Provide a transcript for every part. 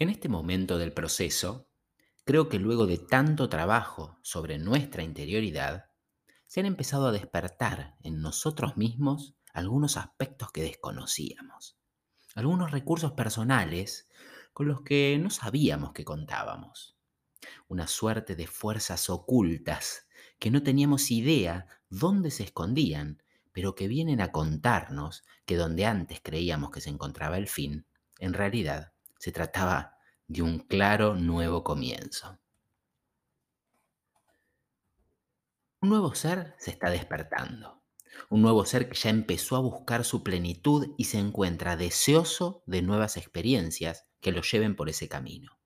En este momento del proceso, creo que luego de tanto trabajo sobre nuestra interioridad, se han empezado a despertar en nosotros mismos algunos aspectos que desconocíamos, algunos recursos personales con los que no sabíamos que contábamos, una suerte de fuerzas ocultas que no teníamos idea dónde se escondían, pero que vienen a contarnos que donde antes creíamos que se encontraba el fin, en realidad se trataba de un claro nuevo comienzo. Un nuevo ser se está despertando. Un nuevo ser que ya empezó a buscar su plenitud y se encuentra deseoso de nuevas experiencias que lo lleven por ese camino.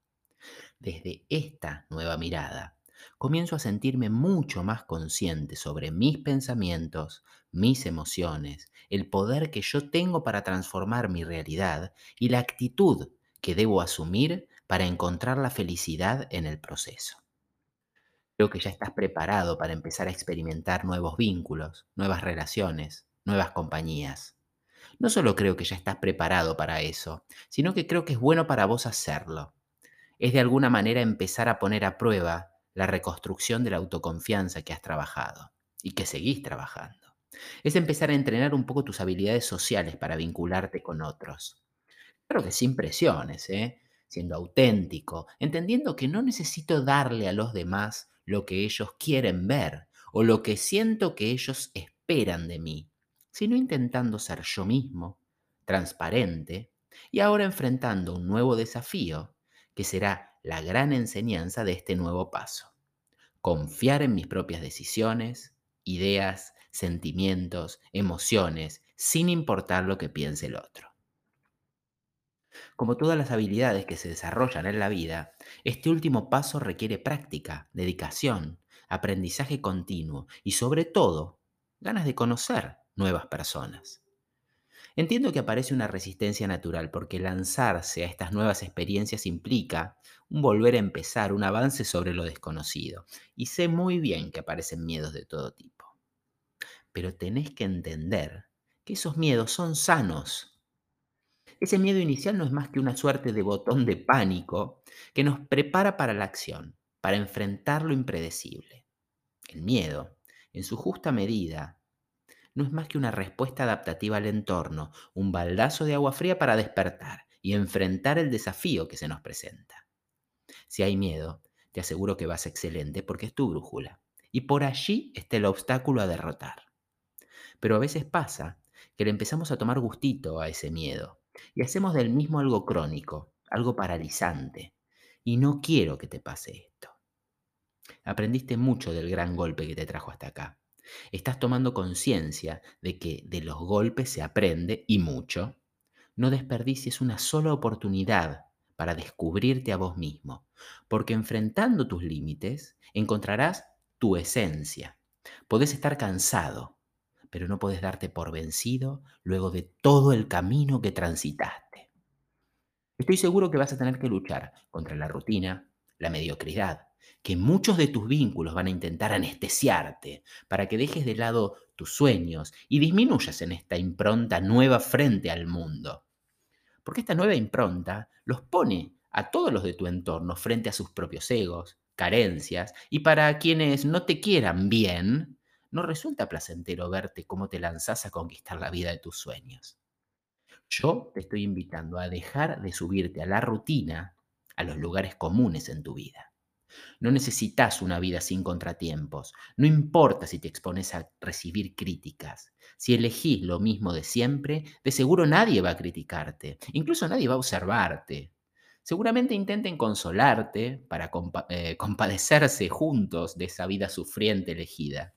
Desde esta nueva mirada, comienzo a sentirme mucho más consciente sobre mis pensamientos, mis emociones, el poder que yo tengo para transformar mi realidad y la actitud que debo asumir para encontrar la felicidad en el proceso. Creo que ya estás preparado para empezar a experimentar nuevos vínculos, nuevas relaciones, nuevas compañías. No solo creo que ya estás preparado para eso, sino que creo que es bueno para vos hacerlo. Es de alguna manera empezar a poner a prueba la reconstrucción de la autoconfianza que has trabajado y que seguís trabajando. Es empezar a entrenar un poco tus habilidades sociales para vincularte con otros. Claro que sin presiones, ¿eh? siendo auténtico, entendiendo que no necesito darle a los demás lo que ellos quieren ver o lo que siento que ellos esperan de mí, sino intentando ser yo mismo, transparente, y ahora enfrentando un nuevo desafío que será la gran enseñanza de este nuevo paso. Confiar en mis propias decisiones, ideas, sentimientos, emociones, sin importar lo que piense el otro. Como todas las habilidades que se desarrollan en la vida, este último paso requiere práctica, dedicación, aprendizaje continuo y sobre todo, ganas de conocer nuevas personas. Entiendo que aparece una resistencia natural porque lanzarse a estas nuevas experiencias implica un volver a empezar, un avance sobre lo desconocido. Y sé muy bien que aparecen miedos de todo tipo. Pero tenés que entender que esos miedos son sanos ese miedo inicial no es más que una suerte de botón de pánico que nos prepara para la acción, para enfrentar lo impredecible. El miedo, en su justa medida, no es más que una respuesta adaptativa al entorno, un baldazo de agua fría para despertar y enfrentar el desafío que se nos presenta. Si hay miedo, te aseguro que vas excelente porque es tu brújula. Y por allí está el obstáculo a derrotar. Pero a veces pasa que le empezamos a tomar gustito a ese miedo y hacemos del mismo algo crónico, algo paralizante. Y no quiero que te pase esto. Aprendiste mucho del gran golpe que te trajo hasta acá. Estás tomando conciencia de que de los golpes se aprende y mucho. No desperdicies una sola oportunidad para descubrirte a vos mismo, porque enfrentando tus límites encontrarás tu esencia. Podés estar cansado, pero no puedes darte por vencido luego de todo el camino que transitaste. Estoy seguro que vas a tener que luchar contra la rutina, la mediocridad, que muchos de tus vínculos van a intentar anestesiarte para que dejes de lado tus sueños y disminuyas en esta impronta nueva frente al mundo. Porque esta nueva impronta los pone a todos los de tu entorno frente a sus propios egos, carencias, y para quienes no te quieran bien, no resulta placentero verte cómo te lanzas a conquistar la vida de tus sueños. Yo te estoy invitando a dejar de subirte a la rutina, a los lugares comunes en tu vida. No necesitas una vida sin contratiempos. No importa si te expones a recibir críticas. Si elegís lo mismo de siempre, de seguro nadie va a criticarte. Incluso nadie va a observarte. Seguramente intenten consolarte para eh, compadecerse juntos de esa vida sufriente elegida.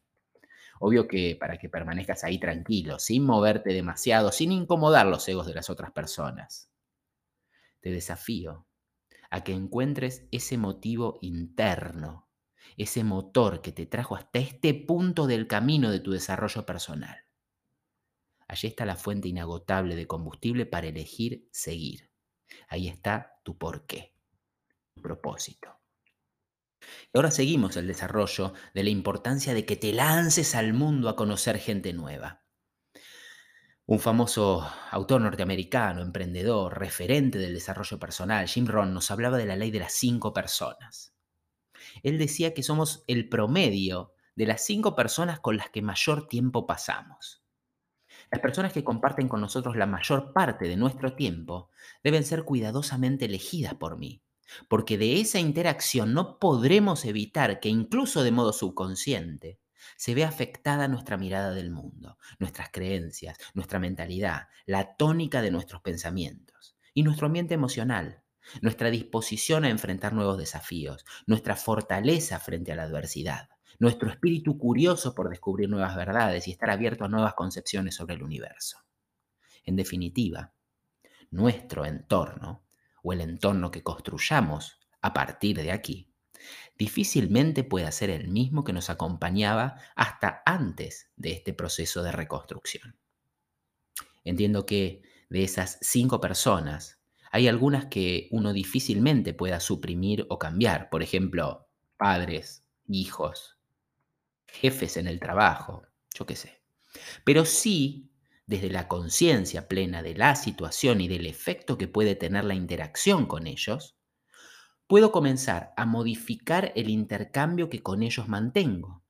Obvio que para que permanezcas ahí tranquilo, sin moverte demasiado, sin incomodar los egos de las otras personas. Te desafío a que encuentres ese motivo interno, ese motor que te trajo hasta este punto del camino de tu desarrollo personal. Allí está la fuente inagotable de combustible para elegir seguir. Ahí está tu porqué, tu propósito. Y ahora seguimos el desarrollo de la importancia de que te lances al mundo a conocer gente nueva. Un famoso autor norteamericano, emprendedor, referente del desarrollo personal, Jim Rohn, nos hablaba de la ley de las cinco personas. Él decía que somos el promedio de las cinco personas con las que mayor tiempo pasamos. Las personas que comparten con nosotros la mayor parte de nuestro tiempo deben ser cuidadosamente elegidas por mí, porque de esa interacción no podremos evitar que incluso de modo subconsciente se ve afectada nuestra mirada del mundo, nuestras creencias, nuestra mentalidad, la tónica de nuestros pensamientos y nuestro ambiente emocional, nuestra disposición a enfrentar nuevos desafíos, nuestra fortaleza frente a la adversidad, nuestro espíritu curioso por descubrir nuevas verdades y estar abierto a nuevas concepciones sobre el universo. En definitiva, nuestro entorno, o el entorno que construyamos a partir de aquí, difícilmente puede ser el mismo que nos acompañaba hasta antes de este proceso de reconstrucción. Entiendo que de esas cinco personas, hay algunas que uno difícilmente pueda suprimir o cambiar, por ejemplo, padres, hijos, jefes en el trabajo, yo qué sé. Pero sí, desde la conciencia plena de la situación y del efecto que puede tener la interacción con ellos, puedo comenzar a modificar el intercambio que con ellos mantengo,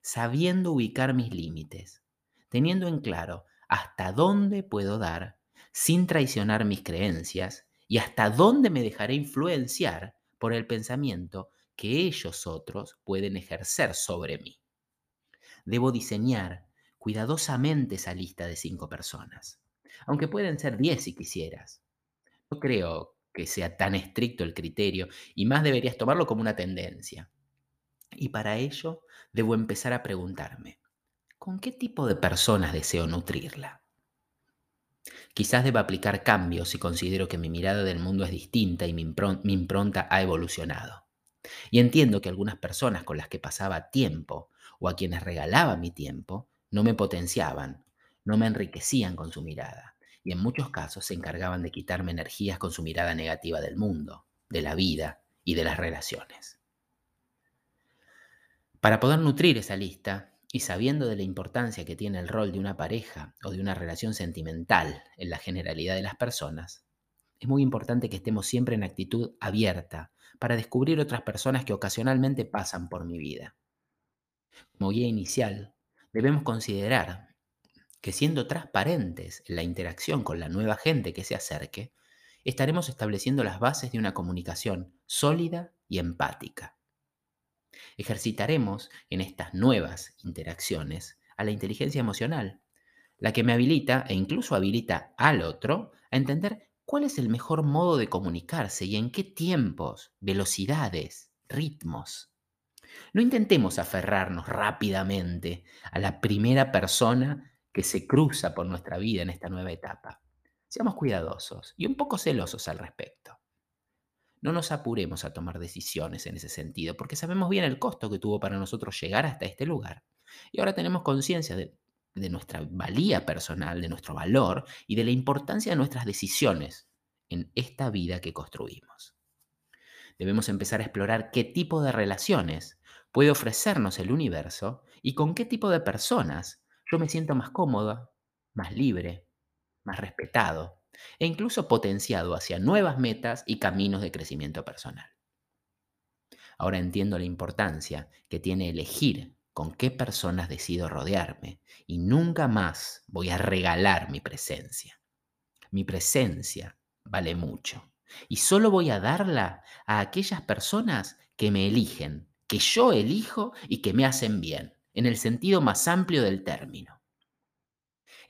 sabiendo ubicar mis límites, teniendo en claro hasta dónde puedo dar sin traicionar mis creencias y hasta dónde me dejaré influenciar por el pensamiento que ellos otros pueden ejercer sobre mí. Debo diseñar cuidadosamente esa lista de cinco personas, aunque pueden ser diez si quisieras. No creo que sea tan estricto el criterio y más deberías tomarlo como una tendencia. Y para ello debo empezar a preguntarme, ¿con qué tipo de personas deseo nutrirla? Quizás deba aplicar cambios si considero que mi mirada del mundo es distinta y mi, impronta ha evolucionado. Y entiendo que algunas personas con las que pasaba tiempo o a quienes regalaba mi tiempo no me potenciaban, no me enriquecían con su mirada y en muchos casos se encargaban de quitarme energías con su mirada negativa del mundo, de la vida y de las relaciones. Para poder nutrir esa lista, y sabiendo de la importancia que tiene el rol de una pareja o de una relación sentimental en la generalidad de las personas, es muy importante que estemos siempre en actitud abierta para descubrir otras personas que ocasionalmente pasan por mi vida. Como guía inicial, debemos considerar que siendo transparentes en la interacción con la nueva gente que se acerque, estaremos estableciendo las bases de una comunicación sólida y empática. Ejercitaremos en estas nuevas interacciones a la inteligencia emocional, la que me habilita e incluso habilita al otro a entender cuál es el mejor modo de comunicarse y en qué tiempos, velocidades, ritmos. No intentemos aferrarnos rápidamente a la primera persona que se cruza por nuestra vida en esta nueva etapa. Seamos cuidadosos y un poco celosos al respecto. No nos apuremos a tomar decisiones en ese sentido, porque sabemos bien el costo que tuvo para nosotros llegar hasta este lugar. Y ahora tenemos conciencia de, de, nuestra valía personal, de nuestro valor y de la importancia de nuestras decisiones en esta vida que construimos. Debemos empezar a explorar qué tipo de relaciones puede ofrecernos el universo y con qué tipo de personas yo me siento más cómoda, más libre, más respetado e incluso potenciado hacia nuevas metas y caminos de crecimiento personal. Ahora entiendo la importancia que tiene elegir con qué personas decido rodearme y nunca más voy a regalar mi presencia. Mi presencia vale mucho y solo voy a darla a aquellas personas que me eligen, que yo elijo y que me hacen bien en el sentido más amplio del término.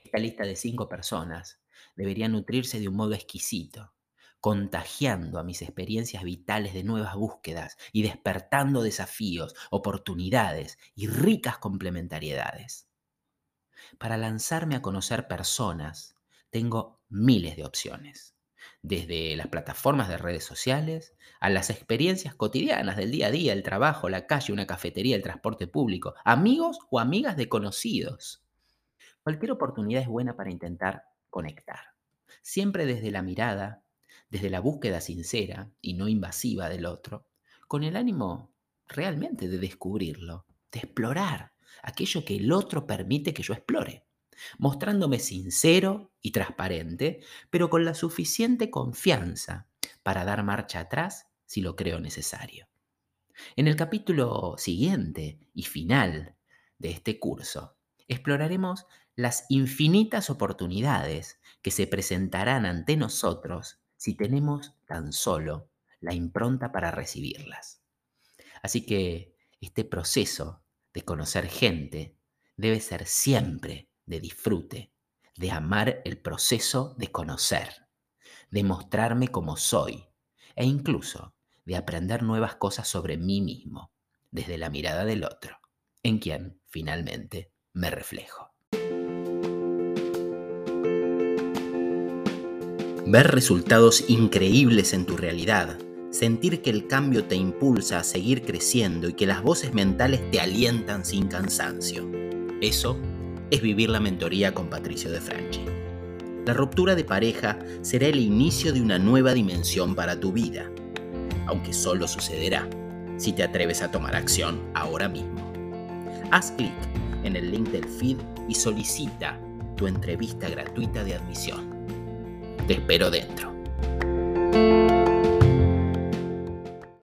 Esta lista de cinco personas debería nutrirse de un modo exquisito, contagiando a mis experiencias vitales de nuevas búsquedas y despertando desafíos, oportunidades y ricas complementariedades. Para lanzarme a conocer personas, tengo miles de opciones desde las plataformas de redes sociales a las experiencias cotidianas del día a día, el trabajo, la calle, una cafetería, el transporte público, amigos o amigas de conocidos. Cualquier oportunidad es buena para intentar conectar, siempre desde la mirada, desde la búsqueda sincera y no invasiva del otro, con el ánimo realmente de descubrirlo, de explorar aquello que el otro permite que yo explore, mostrándome sincero y transparente, pero con la suficiente confianza para dar marcha atrás si lo creo necesario. En el capítulo siguiente y final de este curso, exploraremos las infinitas oportunidades que se presentarán ante nosotros si tenemos tan solo la impronta para recibirlas. Así que este proceso de conocer gente debe ser siempre de disfrute, de amar el proceso de conocer, de mostrarme como soy e incluso de aprender nuevas cosas sobre mí mismo desde la mirada del otro, en quien finalmente me reflejo. Ver resultados increíbles en tu realidad, sentir que el cambio te impulsa a seguir creciendo y que las voces mentales te alientan sin cansancio. Eso es vivir la mentoría con Patricio de Franchi. La ruptura de pareja será el inicio de una nueva dimensión para tu vida, aunque solo sucederá si te atreves a tomar acción ahora mismo. Haz clic en el link del feed y solicita tu entrevista gratuita de admisión. Te espero dentro.